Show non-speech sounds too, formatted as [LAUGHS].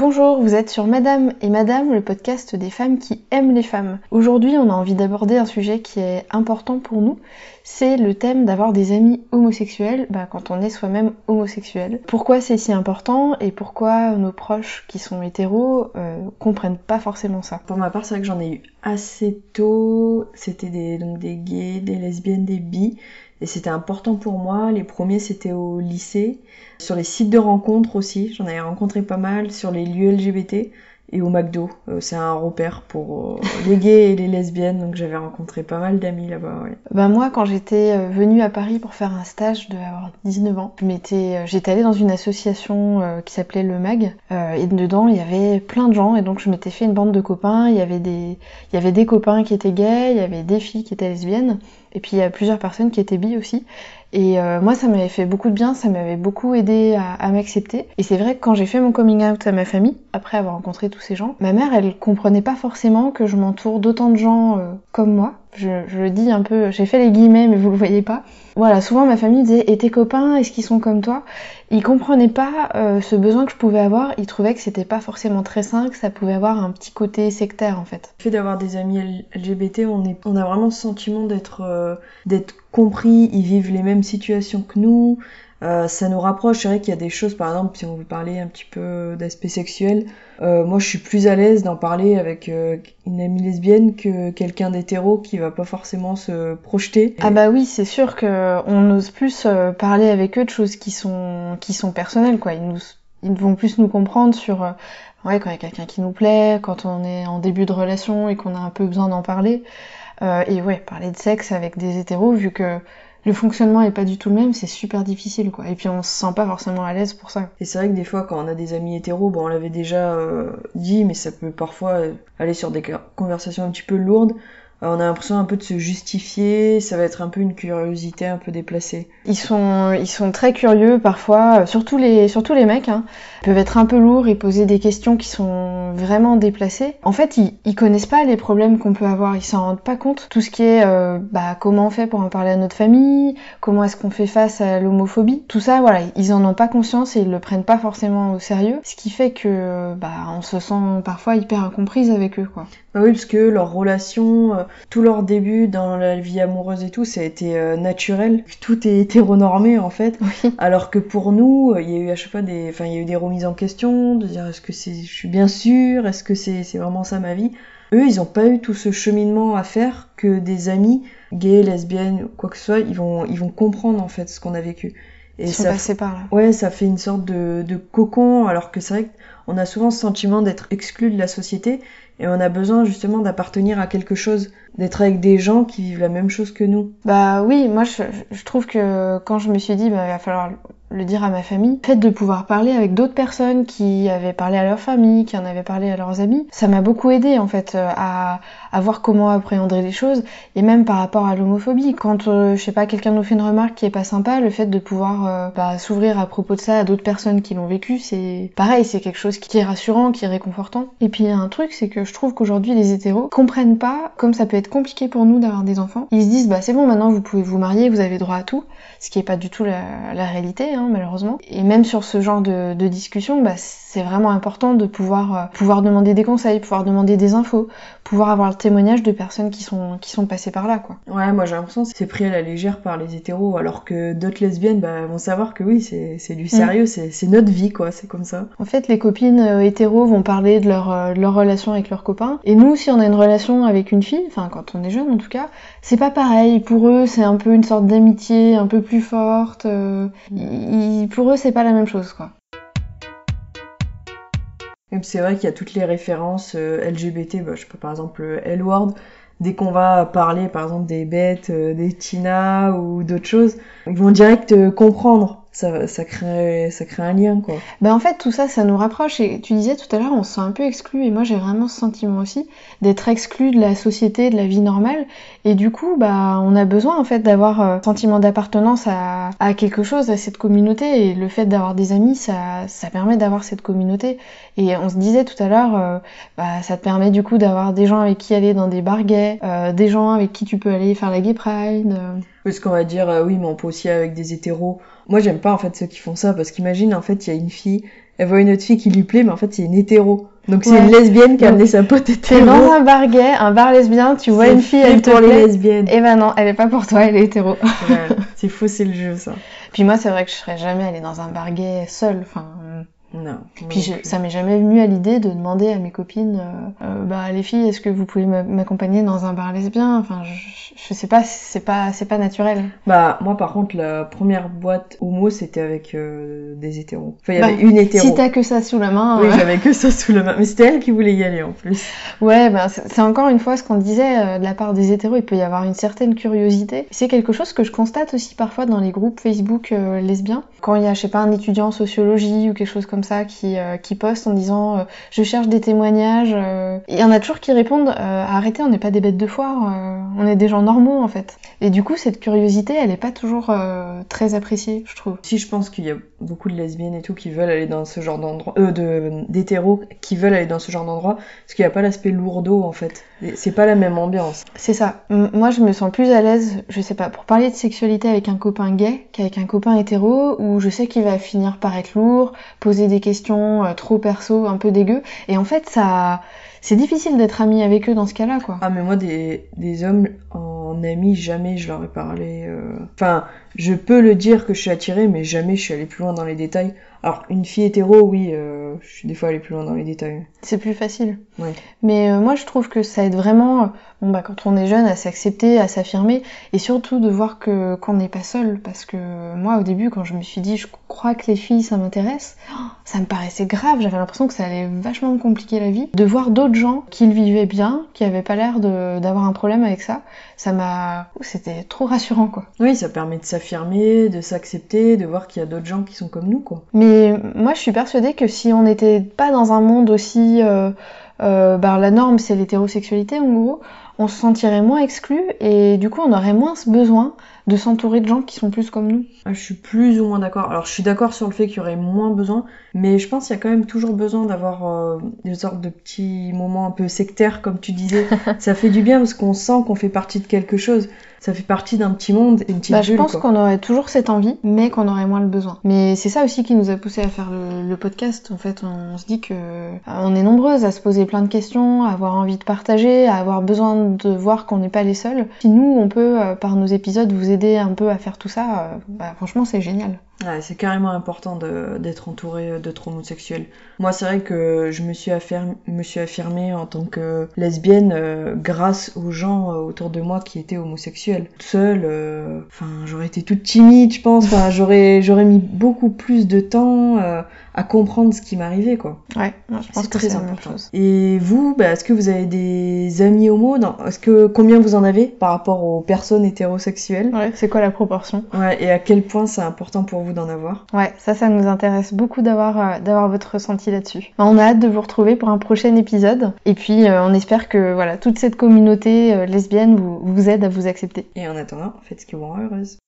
Bonjour, vous êtes sur Madame et Madame, le podcast des femmes qui aiment les femmes. Aujourd'hui, on a envie d'aborder un sujet qui est important pour nous, c'est le thème d'avoir des amis homosexuels bah, quand on est soi-même homosexuel. Pourquoi c'est si important et pourquoi nos proches qui sont hétéros euh, comprennent pas forcément ça? Pour ma part, c'est vrai que j'en ai eu assez tôt. C'était des, donc des gays, des lesbiennes, des bi. Et c'était important pour moi. Les premiers, c'était au lycée. Sur les sites de rencontres aussi, j'en avais rencontré pas mal. Sur les lieux LGBT et au McDo. Euh, c'est un repère pour euh, [LAUGHS] les gays et les lesbiennes, donc j'avais rencontré pas mal d'amis là-bas. Ouais. Bah moi, quand j'étais euh, venue à Paris pour faire un stage, de avoir 19 ans, j'étais allée dans une association qui s'appelait le MAG, et dedans il y avait plein de gens, et donc je m'étais fait une bande de copains. Il y avait des, il y avait des copains qui étaient gays, il y avait des filles qui étaient lesbiennes, et puis il y a plusieurs personnes qui étaient bi aussi. Et euh, moi, ça m'avait fait beaucoup de bien, ça m'avait beaucoup aidé à, à m'accepter. Et c'est vrai que quand j'ai fait mon coming out à ma famille, après avoir rencontré tous ces gens, ma mère, elle comprenait pas forcément que je m'entoure d'autant de gens euh, comme moi. Je, je, le dis un peu, j'ai fait les guillemets, mais vous le voyez pas. Voilà, souvent ma famille disait Et tes copains, est-ce qu'ils sont comme toi? Ils comprenaient pas euh, ce besoin que je pouvais avoir, ils trouvaient que c'était pas forcément très sain, que ça pouvait avoir un petit côté sectaire en fait. Le fait d'avoir des amis LGBT, on, est, on a vraiment ce sentiment d'être euh, d'être compris, ils vivent les mêmes situations que nous, euh, ça nous rapproche. C'est vrai qu'il y a des choses, par exemple, si on veut parler un petit peu d'aspect sexuel, euh, moi je suis plus à l'aise d'en parler avec euh, une amie lesbienne que quelqu'un d'hétéro qui va pas forcément se projeter. Ah bah oui, c'est sûr que on ose plus euh, parler avec eux de choses qui sont qui sont personnelles, quoi. Ils nous ils vont plus nous comprendre sur ouais quand il y a quelqu'un qui nous plaît, quand on est en début de relation et qu'on a un peu besoin d'en parler. et ouais, parler de sexe avec des hétéros, vu que le fonctionnement est pas du tout le même, c'est super difficile quoi. Et puis on se sent pas forcément à l'aise pour ça. Et c'est vrai que des fois quand on a des amis hétéros, bon on l'avait déjà euh, dit, mais ça peut parfois euh, aller sur des conversations un petit peu lourdes. Euh, on a l'impression un peu de se justifier, ça va être un peu une curiosité un peu déplacée. Ils sont, ils sont très curieux parfois, surtout les, surtout les mecs, hein, peuvent être un peu lourds et poser des questions qui sont vraiment déplacées. En fait, ils, ils connaissent pas les problèmes qu'on peut avoir, ils s'en rendent pas compte. Tout ce qui est, euh, bah, comment on fait pour en parler à notre famille, comment est-ce qu'on fait face à l'homophobie, tout ça, voilà, ils en ont pas conscience et ils le prennent pas forcément au sérieux, ce qui fait que, bah, on se sent parfois hyper incomprise avec eux, quoi. Bah oui, parce que leur relation, euh, tout leur début dans la vie amoureuse et tout, ça a été euh, naturel. Tout est hétéronormé en fait. Oui. [LAUGHS] Alors que pour nous, il y a eu à chaque fois des, enfin il y a eu des remises en question, de dire est-ce que c'est, je suis bien sûre, est-ce que c'est, c'est vraiment ça ma vie? Eux, ils ont pas eu tout ce cheminement à faire que des amis gays, lesbiennes, quoi que ce soit, ils vont, ils vont comprendre en fait ce qu'on a vécu. Et ils sont ça, passés par là. ouais, ça fait une sorte de, de cocon, alors que c'est vrai qu'on a souvent ce sentiment d'être exclu de la société et on a besoin justement d'appartenir à quelque chose, d'être avec des gens qui vivent la même chose que nous. Bah oui, moi je, trouve que quand je me suis dit bah il va falloir le dire à ma famille, le fait de pouvoir parler avec d'autres personnes qui avaient parlé à leur famille, qui en avaient parlé à leurs amis, ça m'a beaucoup aidé en fait à, à voir comment appréhender les choses et même par rapport à l'homophobie. Quand euh, je sais pas quelqu'un nous fait une remarque qui est pas sympa, le fait de pouvoir euh, bah, s'ouvrir à propos de ça à d'autres personnes qui l'ont vécu, c'est pareil, c'est quelque chose qui est rassurant, qui est réconfortant. Et puis il y a un truc, c'est que je trouve qu'aujourd'hui les hétéros comprennent pas comme ça peut être compliqué pour nous d'avoir des enfants. Ils se disent bah c'est bon maintenant vous pouvez vous marier, vous avez droit à tout, ce qui est pas du tout la, la réalité hein, malheureusement. Et même sur ce genre de, de discussion, bah c'est vraiment important de pouvoir euh, pouvoir demander des conseils, pouvoir demander des infos, pouvoir avoir le témoignage de personnes qui sont qui sont passées par là quoi. Ouais, moi j'ai l'impression que c'est pris à la légère par les hétéros alors que d'autres lesbiennes bah, vont savoir que oui, c'est du sérieux, mmh. c'est notre vie quoi, c'est comme ça. En fait, les copines euh, hétéros vont parler de leur euh, de leur relation avec leurs copains et nous si on a une relation avec une fille, enfin quand on est jeune en tout cas, c'est pas pareil. Pour eux, c'est un peu une sorte d'amitié un peu plus forte. Euh, pour eux, c'est pas la même chose quoi. C'est vrai qu'il y a toutes les références LGBT, bah, je pas, par exemple L-Word, dès qu'on va parler par exemple des bêtes, des Tina ou d'autres choses, ils vont direct comprendre. Ça, ça, crée, ça crée un lien quoi. Ben en fait tout ça ça nous rapproche. Et tu disais tout à l'heure on se sent un peu exclu. Et moi j'ai vraiment ce sentiment aussi d'être exclu de la société, de la vie normale. Et du coup bah on a besoin en fait d'avoir un sentiment d'appartenance à, à quelque chose, à cette communauté. Et le fait d'avoir des amis ça, ça permet d'avoir cette communauté. Et on se disait tout à l'heure euh, bah, ça te permet du coup d'avoir des gens avec qui aller dans des bars gays, euh, des gens avec qui tu peux aller faire la gay pride. Euh Parce qu'on va dire, euh, oui, mais on peut aussi avec des hétéros. Moi, j'aime pas en fait ceux qui font ça parce qu'imagine, en fait, il y a une fille, elle voit une autre fille qui lui plaît, mais en fait, c'est une hétéro. Donc c'est Ouais. une lesbienne qui a amené sa pote T'es hétéro. dans un bar gay, un bar lesbien, tu vois une fille, elle te pour les plaît. lesbiennes. Eh ben non, elle est pas pour toi, elle est hétéro. Ouais, [LAUGHS] c'est faux, c'est le jeu, ça. Puis moi, c'est vrai que je serais jamais allée dans un bar gay seule. Enfin, Non. puis je- ça m'est jamais venu à l'idée de demander à mes copines, euh, euh, bah les filles, est-ce que vous pouvez m'a- m'accompagner dans un bar lesbien? Enfin, je, je sais pas, c'est pas, c'est pas naturel. Bah, moi, par contre, la première boîte homo, c'était avec euh, des hétéros. Enfin, il y Bah, avait une hétéro. Si t'as que ça sous la main, Oui, euh, j'avais que ça sous la main. Mais c'était elle qui voulait y aller, en plus. ouais, ben c'est encore une fois ce qu'on disait de la part des hétéros, il peut y avoir une certaine curiosité. C'est quelque chose que je constate aussi parfois dans les groupes Facebook lesbiens. Quand il y a, je sais pas, un étudiant en sociologie ou quelque chose comme ça qui, euh, qui poste en disant euh, je cherche des témoignages, euh, il y en a toujours qui répondent euh, arrêtez, on n'est pas des bêtes de foire, euh, on est des gens normaux en fait. Et du coup, cette curiosité, elle est pas toujours très appréciée, je trouve. Si je pense qu'il y a beaucoup de lesbiennes et tout qui veulent aller dans ce genre d'endroit, euh, de d'hétéros qui veulent aller dans ce genre d'endroit, parce qu'il n'y a pas l'aspect lourdeau en fait. C'est pas la même ambiance. C'est ça. Moi, je me sens plus à l'aise, je sais pas, pour parler de sexualité avec un copain gay qu'avec un copain hétéro où je sais qu'il va finir par être lourd, poser des questions euh, trop perso, un peu dégueu. Et en fait, ça, c'est difficile d'être ami avec eux dans ce cas-là, quoi. Ah mais moi des, des hommes en amis jamais je leur ai parlé. euh. Enfin je peux le dire que je suis attirée mais jamais je suis allée plus loin dans les détails. Alors une fille hétéro oui euh, je suis des fois allée plus loin dans les détails. C'est plus facile. Ouais. Mais euh, moi, je trouve que ça aide vraiment, euh, bon bah quand on est jeune, à s'accepter, à s'affirmer, et surtout de voir que qu'on n'est pas seul. Parce que moi, au début, quand je me suis dit, je crois que les filles, ça m'intéresse, [GASPS] ça me paraissait grave. J'avais l'impression que ça allait vachement me compliquer la vie. De voir d'autres gens qui le vivaient bien, qui avaient pas l'air d'avoir un problème avec ça, ça m'a, c'était trop rassurant quoi. Oui ça permet de s'affirmer, de s'accepter, de voir qu'il y a d'autres gens qui sont comme nous quoi. Mais moi, je suis persuadée que si on n'était pas dans un monde aussi, euh, euh, bah, la norme, c'est l'hétérosexualité en gros, on se sentirait moins exclu et du coup, on aurait moins ce besoin de s'entourer de gens qui sont plus comme nous. Ah, je suis plus ou moins d'accord. Alors je suis d'accord sur le fait qu'il y aurait moins besoin, mais je pense qu'il y a quand même toujours besoin d'avoir euh, des sortes de petits moments un peu sectaires, comme tu disais. [LAUGHS] ça fait du bien parce qu'on sent qu'on fait partie de quelque chose. Ça fait partie d'un petit monde, une petite Bah, je pense qu'on aurait toujours cette envie, mais qu'on aurait moins le besoin. Mais c'est ça aussi qui nous a poussé à faire le, le podcast. En fait, on, se dit que euh, on est nombreuses à se poser plein de questions, à avoir envie de partager, à avoir besoin de voir qu'on n'est pas les seuls. Si nous, on peut, euh, par nos épisodes, vous aider un peu à faire tout ça, euh, bah, franchement, c'est génial. Ouais, c'est carrément important de- d'être entouré d'autres homosexuels. Moi, c'est vrai que je me suis, affirm- me suis affirmée en tant que lesbienne euh, grâce aux gens euh, autour de moi qui étaient homosexuels. Toute Seule, euh, enfin, j'aurais été toute timide, je pense. Enfin, j'aurais, j'aurais mis beaucoup plus de temps euh, à comprendre ce qui m'arrivait, quoi. Ouais, je pense que c'est la même important. chose. Et vous, bah, est-ce que vous avez des amis homo? Est-ce que combien vous en avez par rapport aux personnes hétérosexuelles? Ouais, c'est quoi la proportion? Ouais, et à quel point c'est important pour vous d'en avoir Ouais, ça, ça nous intéresse beaucoup d'avoir euh, d'avoir votre ressenti là-dessus. On a hâte de vous retrouver pour un prochain épisode. Et puis, euh, on espère que voilà toute cette communauté euh, lesbienne vous, vous aide à vous accepter. Et en attendant, faites ce qui vous rend heureuse.